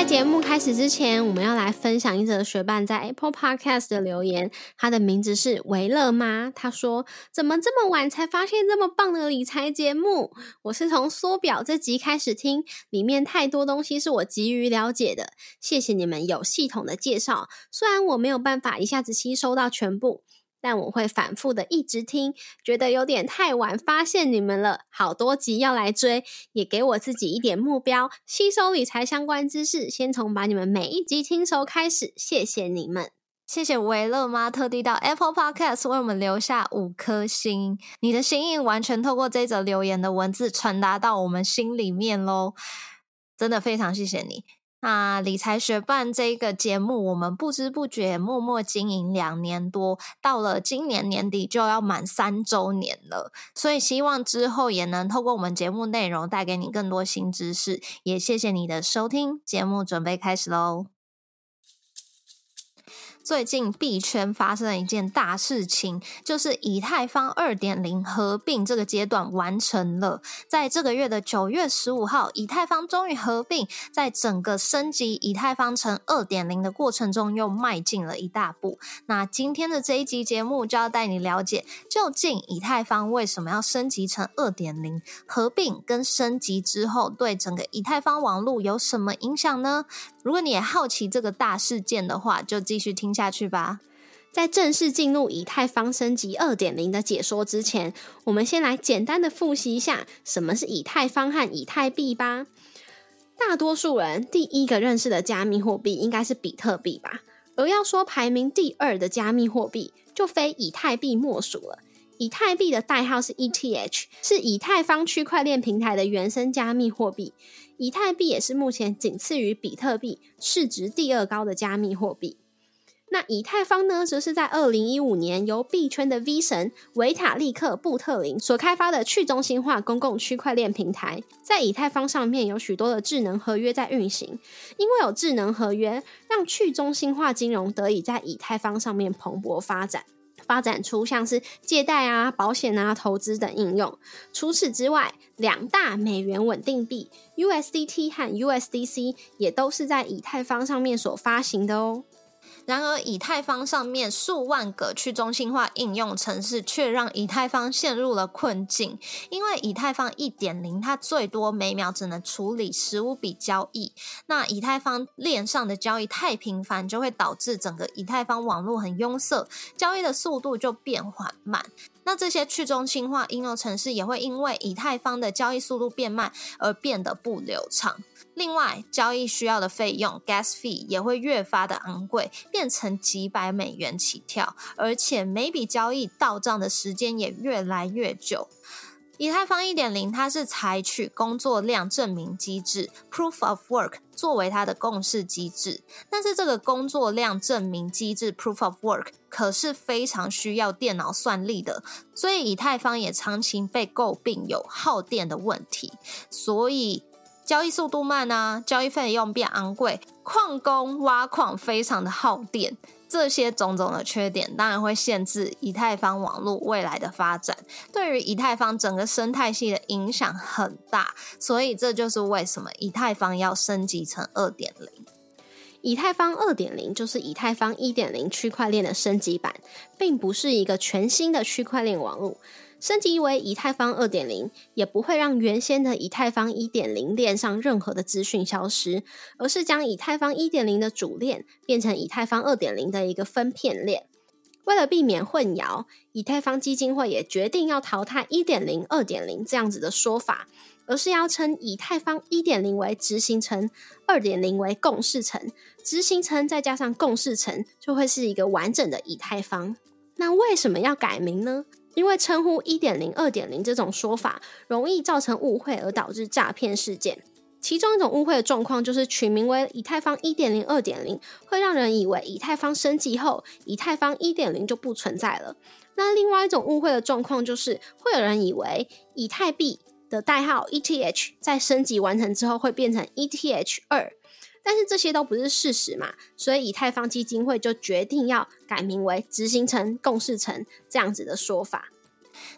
在节目开始之前，我们要来分享一则学伴在 Apple Podcast 的留言。他的名字是维乐妈，他说：“怎么这么晚才发现这么棒的理财节目？我是从缩表这集开始听，里面太多东西是我急于了解的。谢谢你们有系统的介绍，虽然我没有办法一下子吸收到全部。”但我会反复的一直听，觉得有点太晚发现你们了，好多集要来追，也给我自己一点目标，吸收理财相关知识，先从把你们每一集听熟开始。谢谢你们，谢谢维乐妈特地到 Apple Podcast 为我们留下五颗星，你的心意完全透过这则留言的文字传达到我们心里面喽，真的非常谢谢你。那理财学办这个节目，我们不知不觉默默经营两年多，到了今年年底就要满三周年了。所以希望之后也能透过我们节目内容带给你更多新知识。也谢谢你的收听，节目准备开始喽。最近币圈发生了一件大事情，就是以太坊二点零合并这个阶段完成了。在这个月的九月十五号，以太坊终于合并，在整个升级以太坊成二点零的过程中，又迈进了一大步。那今天的这一集节目就要带你了解，究竟以太坊为什么要升级成二点零？合并跟升级之后，对整个以太坊网络有什么影响呢？如果你也好奇这个大事件的话，就继续听下去吧。在正式进入以太坊升级二点零的解说之前，我们先来简单的复习一下什么是以太坊和以太币吧。大多数人第一个认识的加密货币应该是比特币吧，而要说排名第二的加密货币，就非以太币莫属了。以太币的代号是 ETH，是以太坊区块链平台的原生加密货币。以太币也是目前仅次于比特币市值第二高的加密货币。那以太坊呢，则是在二零一五年由币圈的 V 神维塔利克·布特林所开发的去中心化公共区块链平台。在以太坊上面有许多的智能合约在运行，因为有智能合约，让去中心化金融得以在以太坊上面蓬勃发展。发展出像是借贷啊、保险啊、投资等应用。除此之外，两大美元稳定币 USDT 和 USDC 也都是在以太坊上面所发行的哦。然而，以太坊上面数万个去中心化应用程式，却让以太坊陷入了困境。因为以太坊一点零，它最多每秒只能处理十五笔交易。那以太坊链上的交易太频繁，就会导致整个以太坊网络很拥塞，交易的速度就变缓慢。那这些去中心化应用程式也会因为以太坊的交易速度变慢而变得不流畅。另外，交易需要的费用 gas fee 也会越发的昂贵，变成几百美元起跳，而且每笔交易到账的时间也越来越久。以太坊一点零，它是采取工作量证明机制 （Proof of Work） 作为它的共识机制，但是这个工作量证明机制 （Proof of Work） 可是非常需要电脑算力的，所以以太坊也长期被诟病有耗电的问题，所以。交易速度慢啊，交易费用变昂贵，矿工挖矿非常的耗电，这些种种的缺点，当然会限制以太坊网络未来的发展，对于以太坊整个生态系的影响很大，所以这就是为什么以太坊要升级成二点零。以太坊二点零就是以太坊一点零区块链的升级版，并不是一个全新的区块链网络。升级为以太坊二点零，也不会让原先的以太坊一点零链上任何的资讯消失，而是将以太坊一点零的主链变成以太坊二点零的一个分片链。为了避免混淆，以太坊基金会也决定要淘汰一点零、二点零这样子的说法，而是要称以太坊一点零为执行层，二点零为共识层。执行层再加上共识层，就会是一个完整的以太坊。那为什么要改名呢？因为称呼一点零、二点零这种说法，容易造成误会而导致诈骗事件。其中一种误会的状况就是取名为以太坊一点零、二点零，会让人以为以太坊升级后，以太坊一点零就不存在了。那另外一种误会的状况就是，会有人以为以太币的代号 ETH 在升级完成之后会变成 ETH 二。但是这些都不是事实嘛，所以以太坊基金会就决定要改名为执行层、共事层这样子的说法。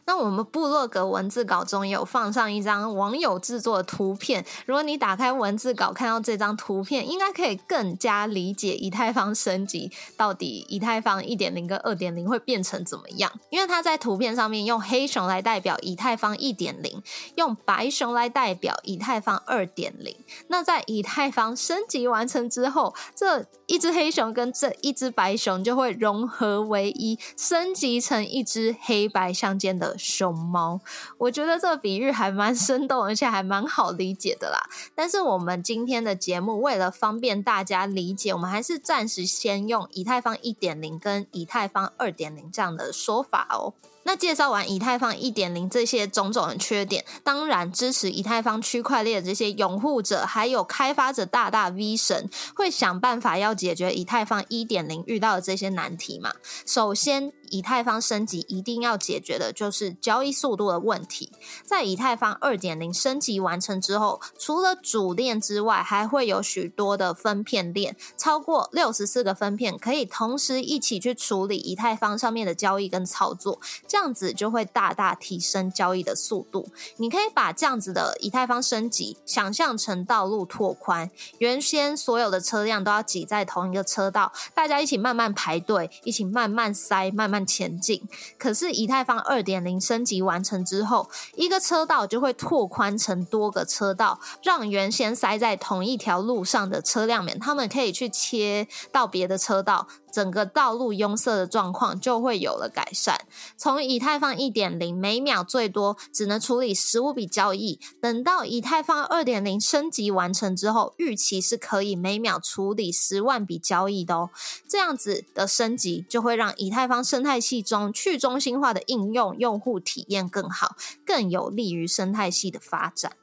那我们部落格文字稿中有放上一张网友制作的图片，如果你打开文字稿看到这张图片，应该可以更加理解以太坊升级到底以太坊一点零跟二点零会变成怎么样。因为它在图片上面用黑熊来代表以太坊一点零，用白熊来代表以太坊二点零。那在以太坊升级完成之后，这一只黑熊跟这一只白熊就会融合为一，升级成一只黑白相间的。熊猫，我觉得这个比喻还蛮生动，而且还蛮好理解的啦。但是我们今天的节目为了方便大家理解，我们还是暂时先用以太坊一点零跟以太坊二点零这样的说法哦。那介绍完以太坊一点零这些种种的缺点，当然支持以太坊区块链的这些拥护者还有开发者大大 V 神会想办法要解决以太坊一点零遇到的这些难题嘛？首先，以太坊升级一定要解决的就是交易速度的问题。在以太坊二点零升级完成之后，除了主链之外，还会有许多的分片链，超过六十四个分片可以同时一起去处理以太坊上面的交易跟操作。这样子就会大大提升交易的速度。你可以把这样子的以太坊升级想象成道路拓宽，原先所有的车辆都要挤在同一个车道，大家一起慢慢排队，一起慢慢塞，慢慢前进。可是以太坊二点零升级完成之后，一个车道就会拓宽成多个车道，让原先塞在同一条路上的车辆们，他们可以去切到别的车道。整个道路拥塞的状况就会有了改善。从以太坊一点零每秒最多只能处理十五笔交易，等到以太坊二点零升级完成之后，预期是可以每秒处理十万笔交易的哦。这样子的升级就会让以太坊生态态系中去中心化的应用用户体验更好，更有利于生态系的发展。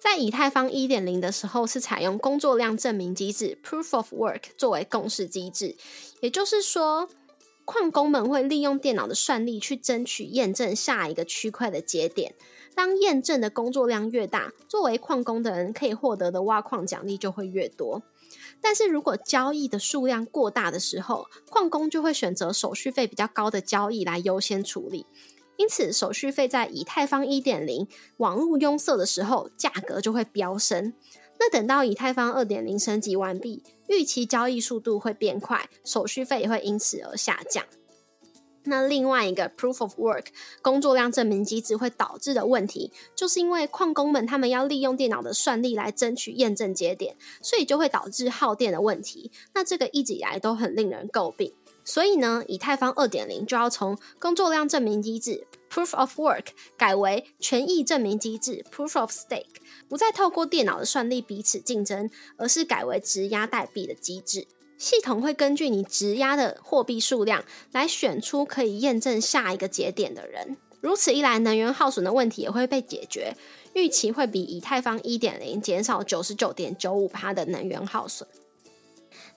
在以太坊一点零的时候，是采用工作量证明机制 （Proof of Work） 作为共识机制，也就是说，矿工们会利用电脑的算力去争取验证下一个区块的节点。当验证的工作量越大，作为矿工的人可以获得的挖矿奖励就会越多。但是如果交易的数量过大的时候，矿工就会选择手续费比较高的交易来优先处理。因此，手续费在以太坊一点零网络拥塞的时候，价格就会飙升。那等到以太坊二点零升级完毕，预期交易速度会变快，手续费也会因此而下降。那另外一个 Proof of Work 工作量证明机制会导致的问题，就是因为矿工们他们要利用电脑的算力来争取验证节点，所以就会导致耗电的问题。那这个一直以来都很令人诟病。所以呢，以太坊二点零就要从工作量证明机制 （Proof of Work） 改为权益证明机制 （Proof of Stake），不再透过电脑的算力彼此竞争，而是改为质押代币的机制。系统会根据你质押的货币数量来选出可以验证下一个节点的人。如此一来，能源耗损的问题也会被解决，预期会比以太坊一点零减少九十九点九五帕的能源耗损。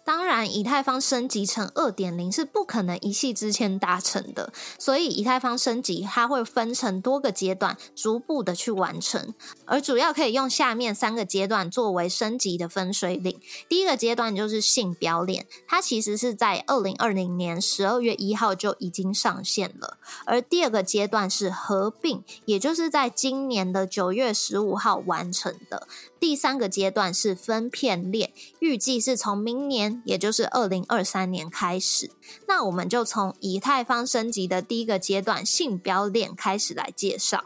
当然，以太坊升级成二点零是不可能一夕之间达成的，所以以太坊升级它会分成多个阶段，逐步的去完成，而主要可以用下面三个阶段作为升级的分水岭。第一个阶段就是信标链，它其实是在二零二零年十二月一号就已经上线了，而第二个阶段是合并，也就是在今年的九月十五号完成的。第三个阶段是分片链，预计是从明年，也就是二零二三年开始。那我们就从以太坊升级的第一个阶段信标链开始来介绍。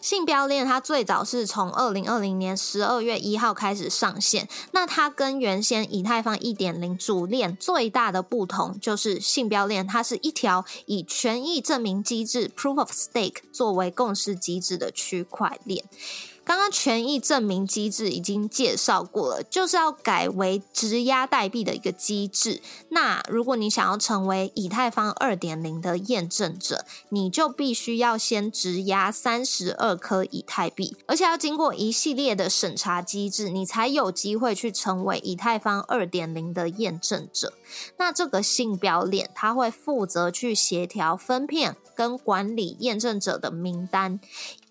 信标链它最早是从二零二零年十二月一号开始上线。那它跟原先以太坊一点零主链最大的不同，就是信标链它是一条以权益证明机制 （Proof of Stake） 作为共识机制的区块链。刚刚权益证明机制已经介绍过了，就是要改为质押代币的一个机制。那如果你想要成为以太坊二点零的验证者，你就必须要先质押三十二颗以太币，而且要经过一系列的审查机制，你才有机会去成为以太坊二点零的验证者。那这个信表链，它会负责去协调分片跟管理验证者的名单。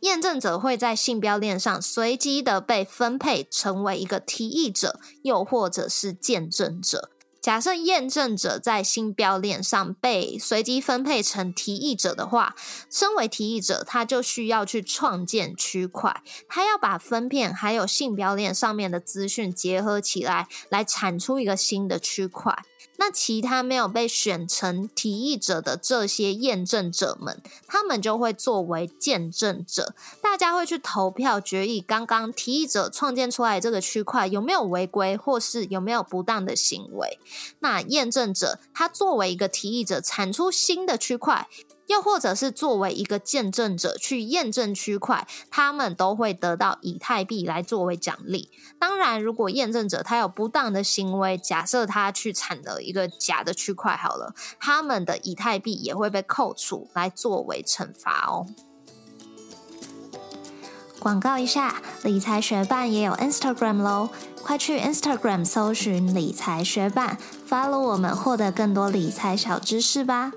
验证者会在信标链上随机的被分配成为一个提议者，又或者是见证者。假设验证者在新标链上被随机分配成提议者的话，身为提议者，他就需要去创建区块，他要把分片还有信标链上面的资讯结合起来，来产出一个新的区块。那其他没有被选成提议者的这些验证者们，他们就会作为见证者，大家会去投票决议刚刚提议者创建出来这个区块有没有违规，或是有没有不当的行为。那验证者他作为一个提议者，产出新的区块。又或者是作为一个见证者去验证区块，他们都会得到以太币来作为奖励。当然，如果验证者他有不当的行为，假设他去产了一个假的区块，好了，他们的以太币也会被扣除来作为惩罚哦。广告一下，理财学办也有 Instagram 喽，快去 Instagram 搜寻理财学办，follow 我们，获得更多理财小知识吧。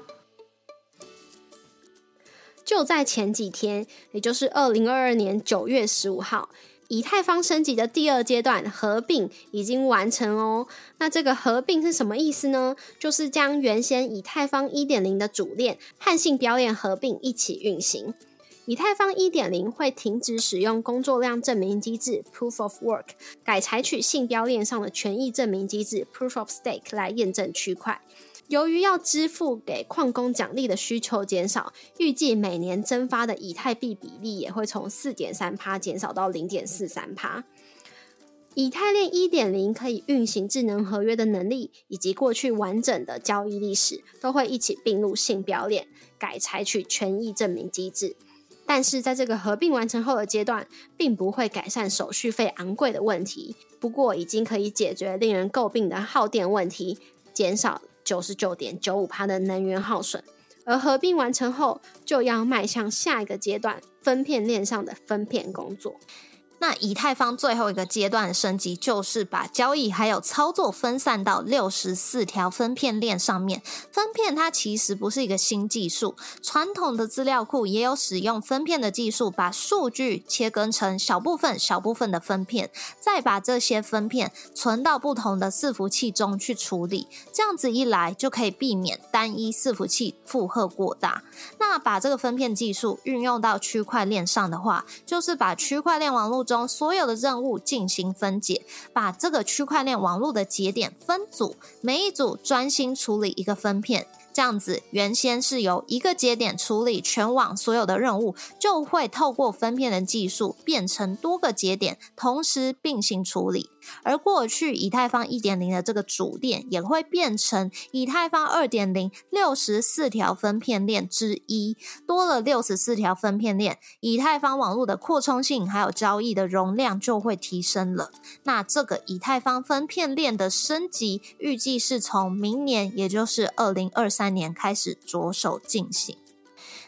就在前几天，也就是二零二二年九月十五号，以太坊升级的第二阶段合并已经完成哦。那这个合并是什么意思呢？就是将原先以太坊一点零的主链和信标链合并一起运行。以太坊一点零会停止使用工作量证明机制 （Proof of Work），改采取信标链上的权益证明机制 （Proof of Stake） 来验证区块。由于要支付给矿工奖励的需求减少，预计每年增发的以太币比例也会从四点三趴减少到零点四三趴。以太链一点零可以运行智能合约的能力，以及过去完整的交易历史，都会一起并入信标链，改采取权益证明机制。但是在这个合并完成后的阶段，并不会改善手续费昂贵的问题。不过，已经可以解决令人诟病的耗电问题，减少。九十九点九五帕的能源耗损，而合并完成后，就要迈向下一个阶段——分片链上的分片工作。那以太坊最后一个阶段升级，就是把交易还有操作分散到六十四条分片链上面。分片它其实不是一个新技术，传统的资料库也有使用分片的技术，把数据切割成小部分、小部分的分片，再把这些分片存到不同的伺服器中去处理。这样子一来，就可以避免单一伺服器负荷过大。那把这个分片技术运用到区块链上的话，就是把区块链网络中所有的任务进行分解，把这个区块链网络的节点分组，每一组专心处理一个分片。这样子，原先是由一个节点处理全网所有的任务，就会透过分片的技术变成多个节点同时并行处理。而过去以太坊一点零的这个主链，也会变成以太坊二点零六十四条分片链之一。多了六十四条分片链，以太坊网络的扩充性还有交易的容量就会提升了。那这个以太坊分片链的升级，预计是从明年，也就是二零二三。三年开始着手进行。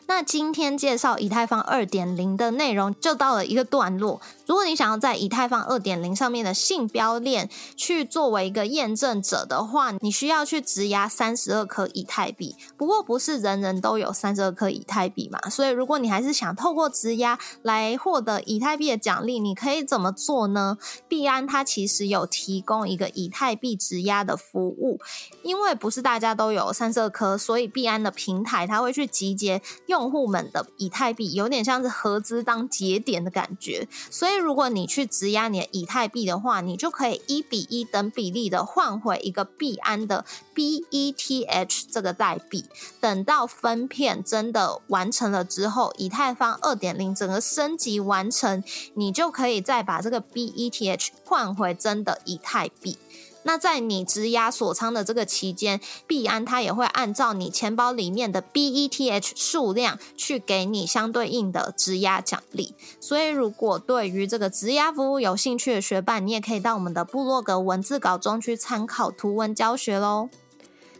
那今天介绍以太坊二点零的内容就到了一个段落。如果你想要在以太坊二点零上面的信标链去作为一个验证者的话，你需要去质押三十二颗以太币。不过不是人人都有三十二颗以太币嘛，所以如果你还是想透过质押来获得以太币的奖励，你可以怎么做呢？币安它其实有提供一个以太币质押的服务，因为不是大家都有三十二颗，所以币安的平台它会去集结用户们的以太币，有点像是合资当节点的感觉，所以以。如果你去质押你的以太币的话，你就可以一比一等比例的换回一个币安的 BETH 这个代币。等到分片真的完成了之后，以太坊二点零整个升级完成，你就可以再把这个 BETH 换回真的以太币。那在你质押锁仓的这个期间，币安它也会按照你钱包里面的 BETH 数量去给你相对应的质押奖励。所以，如果对于这个质押服务有兴趣的学伴，你也可以到我们的部落格文字稿中去参考图文教学喽。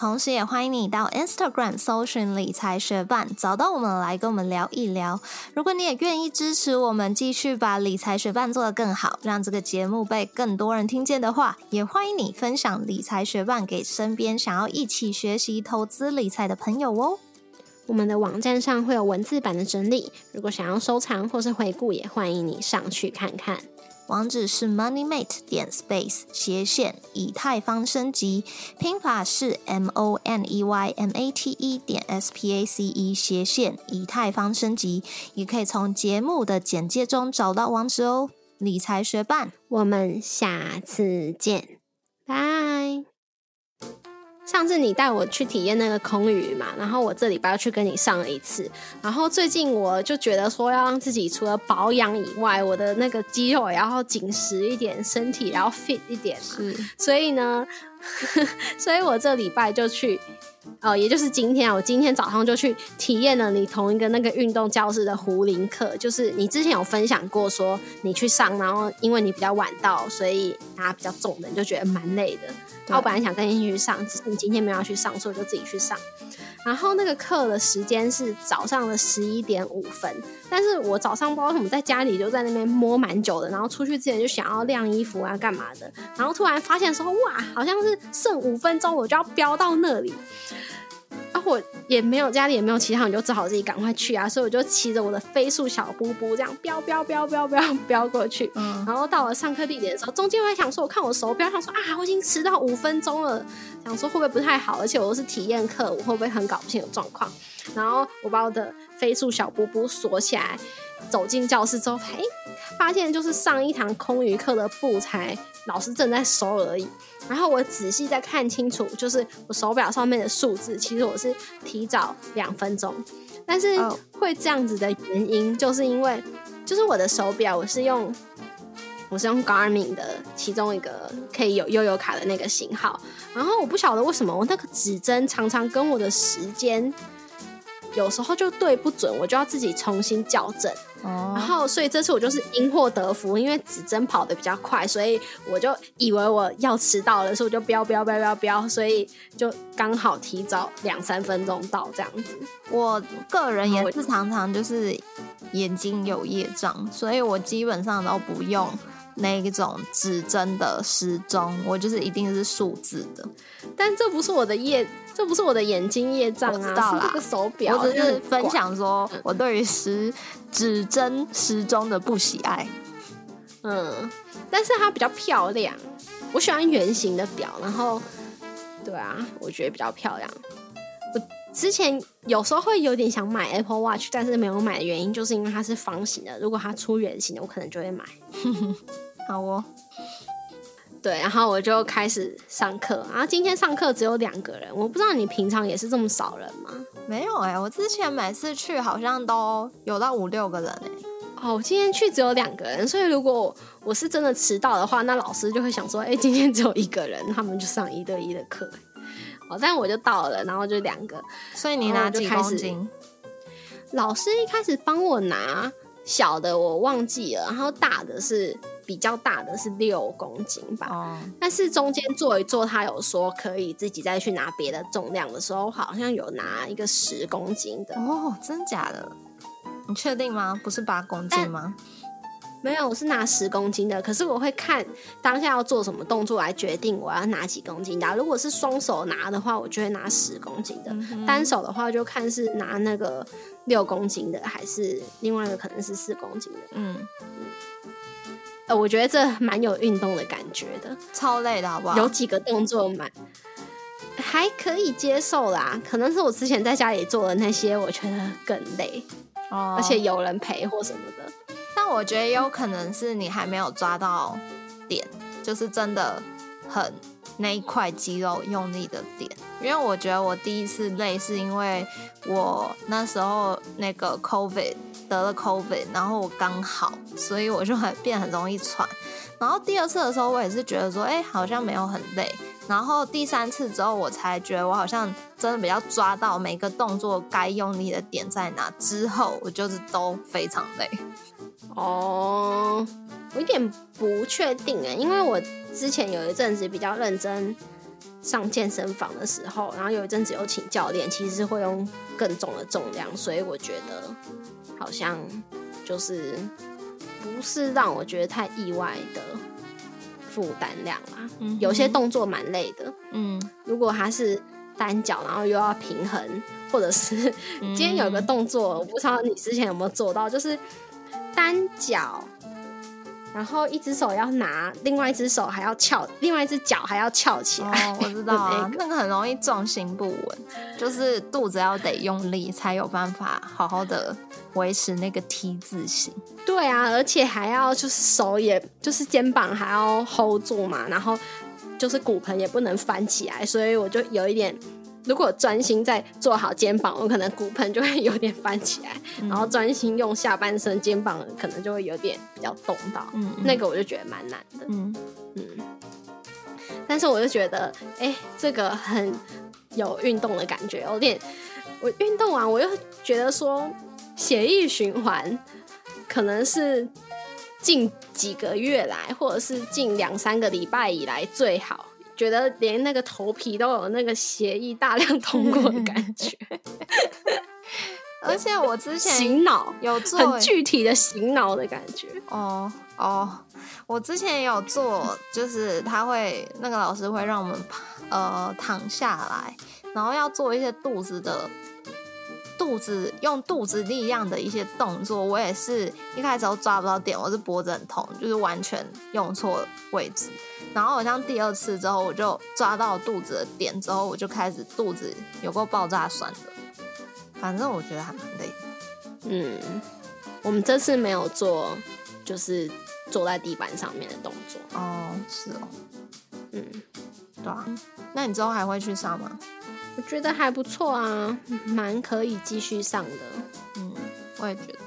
同时也欢迎你到 Instagram 搜寻理财学伴，找到我们来跟我们聊一聊。如果你也愿意支持我们，继续把理财学伴做得更好，让这个节目被更多人听见的话，也欢迎你分享理财学伴给身边想要一起学习投资理财的朋友哦。我们的网站上会有文字版的整理，如果想要收藏或是回顾，也欢迎你上去看看。网址是 moneymate 点 space 斜线以太坊升级，拼法是 m o n e y m a t e 点 s p a c e 斜线以太坊升级，也可以从节目的简介中找到网址哦。理财学伴，我们下次见，拜。上次你带我去体验那个空余嘛，然后我这礼拜去跟你上了一次，然后最近我就觉得说要让自己除了保养以外，我的那个肌肉也要紧实一点，身体然后 fit 一点嘛，所以呢，所以我这礼拜就去。哦，也就是今天啊，我今天早上就去体验了你同一个那个运动教室的壶铃课，就是你之前有分享过说你去上，然后因为你比较晚到，所以拿比较重的，你就觉得蛮累的。然后我本来想跟你一起去上，只是你今天没有去上，所以我就自己去上。然后那个课的时间是早上的十一点五分，但是我早上不知道为什么在家里就在那边摸蛮久的，然后出去之前就想要晾衣服啊干嘛的，然后突然发现说哇，好像是剩五分钟我就要飙到那里。啊，我也没有家里也没有其他人，就只好自己赶快去啊。所以我就骑着我的飞速小布布这样飙飙飙飙飙飙过去。嗯，然后到了上课地点的时候，中间我还想说，我看我手表，想说啊，我已经迟到五分钟了，想说会不会不太好？而且我是体验课，我会不会很搞不清楚状况？然后我把我的飞速小布布锁起来，走进教室之后，哎，发现就是上一堂空余课的布才老师正在收而已。然后我仔细再看清楚，就是我手表上面的数字，其实我是提早两分钟。但是会这样子的原因，就是因为就是我的手表我是用我是用 Garmin 的其中一个可以有悠游卡的那个型号，然后我不晓得为什么我那个指针常常跟我的时间。有时候就对不准，我就要自己重新校正。哦，然后所以这次我就是因祸得福，因为指针跑得比较快，所以我就以为我要迟到了，所以我就飙飙飙飙飙，所以就刚好提早两三分钟到这样子。我个人也是常常就是眼睛有业障，所以我基本上都不用。那一种指针的时钟，我就是一定是数字的，但这不是我的业，这不是我的眼睛业障啊，是个手表。我只是分享说我对于时指针时钟的不喜爱。嗯，但是它比较漂亮，我喜欢圆形的表，然后对啊，我觉得比较漂亮。我之前有时候会有点想买 Apple Watch，但是没有买的原因就是因为它是方形的，如果它出圆形的，我可能就会买。好哦，对，然后我就开始上课。然后今天上课只有两个人，我不知道你平常也是这么少人吗？没有哎，我之前每次去好像都有到五六个人哎。哦，今天去只有两个人，所以如果我是真的迟到的话，那老师就会想说，哎，今天只有一个人，他们就上一对一的课。哦，但我就到了，然后就两个，所以你拿几公斤？老师一开始帮我拿小的，我忘记了，然后大的是。比较大的是六公斤吧，但是中间做一做，他有说可以自己再去拿别的重量的时候，好像有拿一个十公斤的哦，真假的？你确定吗？不是八公斤吗？没有，我是拿十公斤的。可是我会看当下要做什么动作来决定我要拿几公斤的。如果是双手拿的话，我就会拿十公斤的；单手的话，就看是拿那个六公斤的，还是另外一个可能是四公斤的。嗯。我觉得这蛮有运动的感觉的，超累的好不好？有几个动作蛮还可以接受啦，可能是我之前在家里做的那些，我觉得更累哦，而且有人陪或什么的。但我觉得有可能是你还没有抓到点，就是真的很那一块肌肉用力的点。因为我觉得我第一次累是因为我那时候那个 COVID。得了 COVID，然后我刚好，所以我就很变很容易喘。然后第二次的时候，我也是觉得说，哎，好像没有很累。然后第三次之后，我才觉得我好像真的比较抓到每个动作该用力的点在哪。之后我就是都非常累。哦，我有点不确定哎，因为我之前有一阵子比较认真上健身房的时候，然后有一阵子有请教练，其实是会用更重的重量，所以我觉得好像就是不是让我觉得太意外的负担量啦。嗯有些动作蛮累的，嗯，如果它是单脚，然后又要平衡，或者是 今天有一个动作，我不知道你之前有没有做到，就是单脚，然后一只手要拿，另外一只手还要翘，另外一只脚还要翘起来。哦，我知道啊 那，那个很容易重心不稳，就是肚子要得用力才有办法好好的维持那个 T 字形。对啊，而且还要就是手也就是肩膀还要 hold 住嘛，然后就是骨盆也不能翻起来，所以我就有一点。如果专心在做好肩膀，我可能骨盆就会有点翻起来，然后专心用下半身，肩膀可能就会有点比较动到。嗯，嗯那个我就觉得蛮难的，嗯，嗯。但是我就觉得，哎、这个很有运动的感觉，有点。我运动完，我又觉得说，血液循环可能是近几个月来，或者是近两三个礼拜以来最好。觉得连那个头皮都有那个血液大量通过的感觉，而且我之前醒脑，有做很具体的醒脑的感觉。哦哦，我之前也有做，就是他会那个老师会让我们呃躺下来，然后要做一些肚子的肚子用肚子力量的一些动作。我也是一开始都抓不到点，我是脖子很痛，就是完全用错位置。然后好像第二次之后，我就抓到肚子的点之后，我就开始肚子有过爆炸酸的。反正我觉得还蛮累的。嗯，我们这次没有做，就是坐在地板上面的动作。哦，是哦，嗯，对啊。那你之后还会去上吗？我觉得还不错啊，蛮可以继续上的。嗯，我也觉得。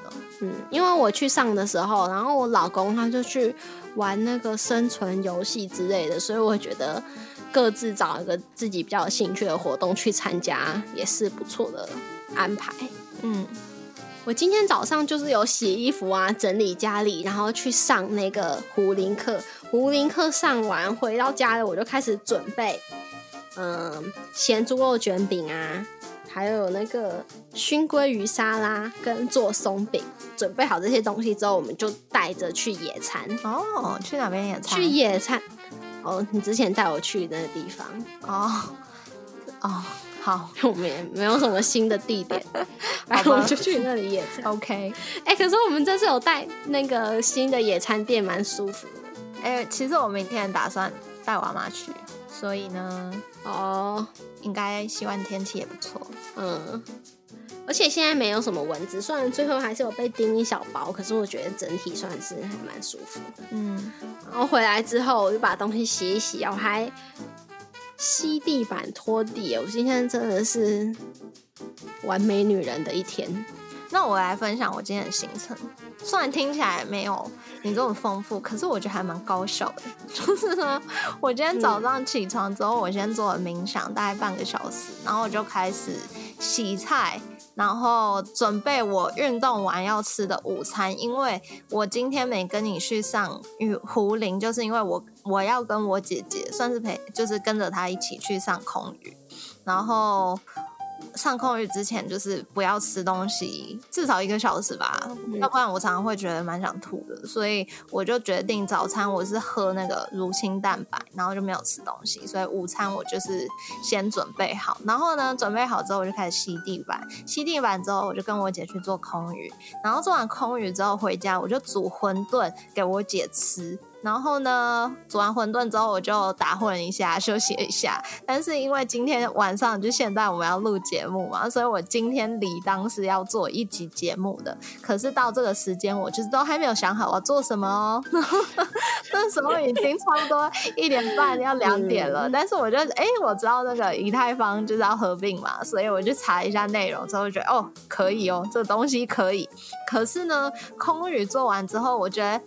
嗯，因为我去上的时候，然后我老公他就去玩那个生存游戏之类的，所以我觉得各自找一个自己比较有兴趣的活动去参加，也是不错的安排。嗯，我今天早上就是有洗衣服啊，整理家里，然后去上那个胡林课。胡林课上完回到家里，我就开始准备，嗯，咸猪肉卷饼啊，还有那个熏鲑鱼沙拉跟做松饼。准备好这些东西之后，我们就带着去野餐。哦，去哪边野餐？去野餐。哦，你之前带我去那个地方，哦哦，好我们也没有什么新的地点，然后我们就去那里野餐。，OK。哎、可是我们这次有带那个新的野餐垫，蛮舒服的。哎、其实我明天打算带我阿妈去，所以呢，哦，应该希望天气也不错。嗯，而且现在没有什么蚊子，虽然最后还是有被叮一小包，可是我觉得整体算是还蛮舒服的。嗯，然后回来之后，我就把东西洗一洗，我还吸地板、拖地。我今天真的是完美女人的一天。那我来分享我今天的行程。虽然听起来没有你这么丰富，可是我觉得还蛮高效的。就是呢，我今天早上起床之后，我先做了冥想，大概半个小时，然后我就开始洗菜，然后准备我运动完要吃的午餐。因为我今天没跟你去上雨壶铃，就是因为我我要跟我姐姐算是陪，就是跟着她一起去上空余，然后。上空域之前，就是不要吃东西，至少一个小时吧，要不然我常常会觉得蛮想吐的。所以我就决定早餐我是喝那个乳清蛋白，然后就没有吃东西。所以午餐我就是先准备好，然后呢，准备好之后我就开始吸地板，吸地板之后我就跟我姐去做空余，然后做完空余之后回家我就煮馄饨给我姐吃。然后呢，煮完馄饨之后，我就打混一下，休息一下。但是因为今天晚上就现在我们要录节目嘛，所以我今天理当是要做一集节目的。可是到这个时间，我就是都还没有想好我要做什么哦。那时候已经差不多一点半要两点了，但是我就哎，我知道那个以太坊就是要合并嘛，所以我就查一下内容之后，觉得哦可以哦，这个东西可以。可是呢，空语做完之后，我觉得。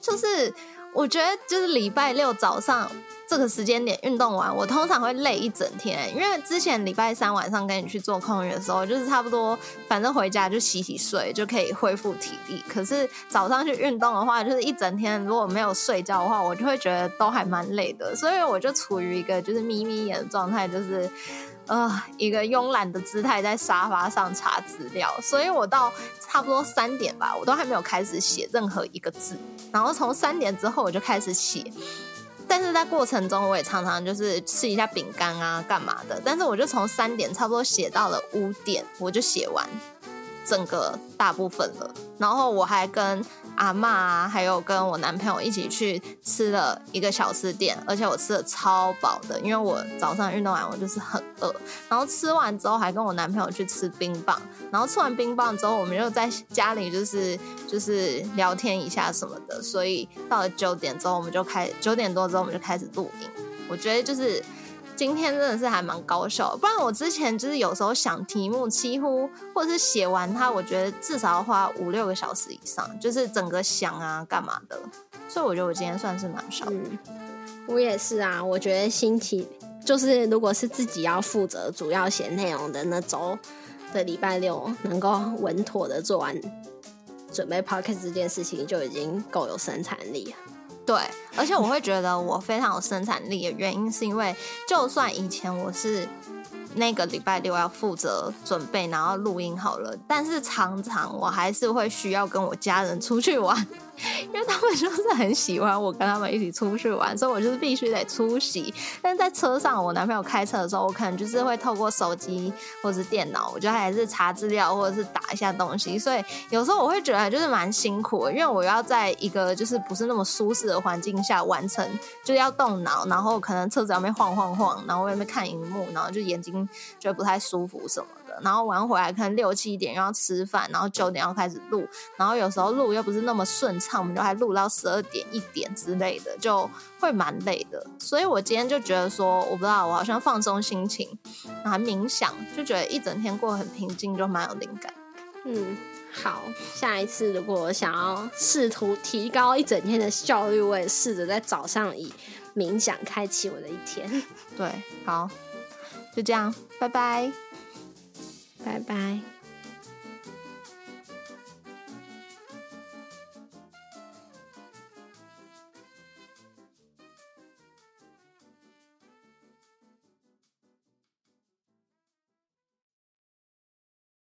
就是我觉得，就是礼拜六早上这个时间点运动完，我通常会累一整天。因为之前礼拜三晚上跟你去做空运的时候，就是差不多，反正回家就洗洗睡就可以恢复体力。可是早上去运动的话，就是一整天如果没有睡觉的话，我就会觉得都还蛮累的。所以我就处于一个就是眯眯眼的状态，就是呃一个慵懒的姿态在沙发上查资料。所以我到差不多三点吧，我都还没有开始写任何一个字。然后从三点之后我就开始写。但是在过程中，我也常常就是吃一下饼干啊，干嘛的。但是我就从三点差不多写到了五点，我就写完整个大部分了。然后我还跟。阿妈啊，还有跟我男朋友一起去吃了一个小吃店，而且我吃的超饱的，因为我早上运动完我就是很饿。然后吃完之后还跟我男朋友去吃冰棒，然后吃完冰棒之后，我们就在家里就是 就是聊天一下什么的。所以到了九点之后，我们就开九点多之后我们就开始录音。我觉得就是。今天真的是还蛮高效，不然我之前就是有时候想题目，几乎或者是写完它，我觉得至少要花五六个小时以上，就是整个想啊干嘛的，所以我觉得我今天算是蛮少。嗯，我也是啊，我觉得星期就是如果是自己要负责主要写内容的那周的礼拜六，能够稳妥的做完准备 p o c k e t 这件事情，就已经够有生产力了。对，而且我会觉得我非常有生产力的原因，是因为就算以前我是那个礼拜六要负责准备，然后录音好了，但是常常我还是会需要跟我家人出去玩。因为他们就是很喜欢我跟他们一起出去玩，所以我就是必须得出席。但在车上，我男朋友开车的时候，我可能就是会透过手机或者是电脑，我觉得还是查资料或者是打一下东西。所以有时候我会觉得就是蛮辛苦的，因为我要在一个就是不是那么舒适的环境下完成，就是要动脑，然后可能车子要边晃晃晃，然后外面看荧幕，然后就眼睛觉得不太舒服什么。然后玩回来可能六七点又要吃饭，然后九点要开始录，然后有时候录又不是那么顺畅，我们就还录到十二点一点之类的，就会蛮累的。所以我今天就觉得说，我不知道我好像放松心情，然后冥想，就觉得一整天过得很平静，就蛮有灵感。嗯，好，下一次如果我想要试图提高一整天的效率，我也试着在早上以冥想开启我的一天。对，好，就这样，拜拜。拜拜。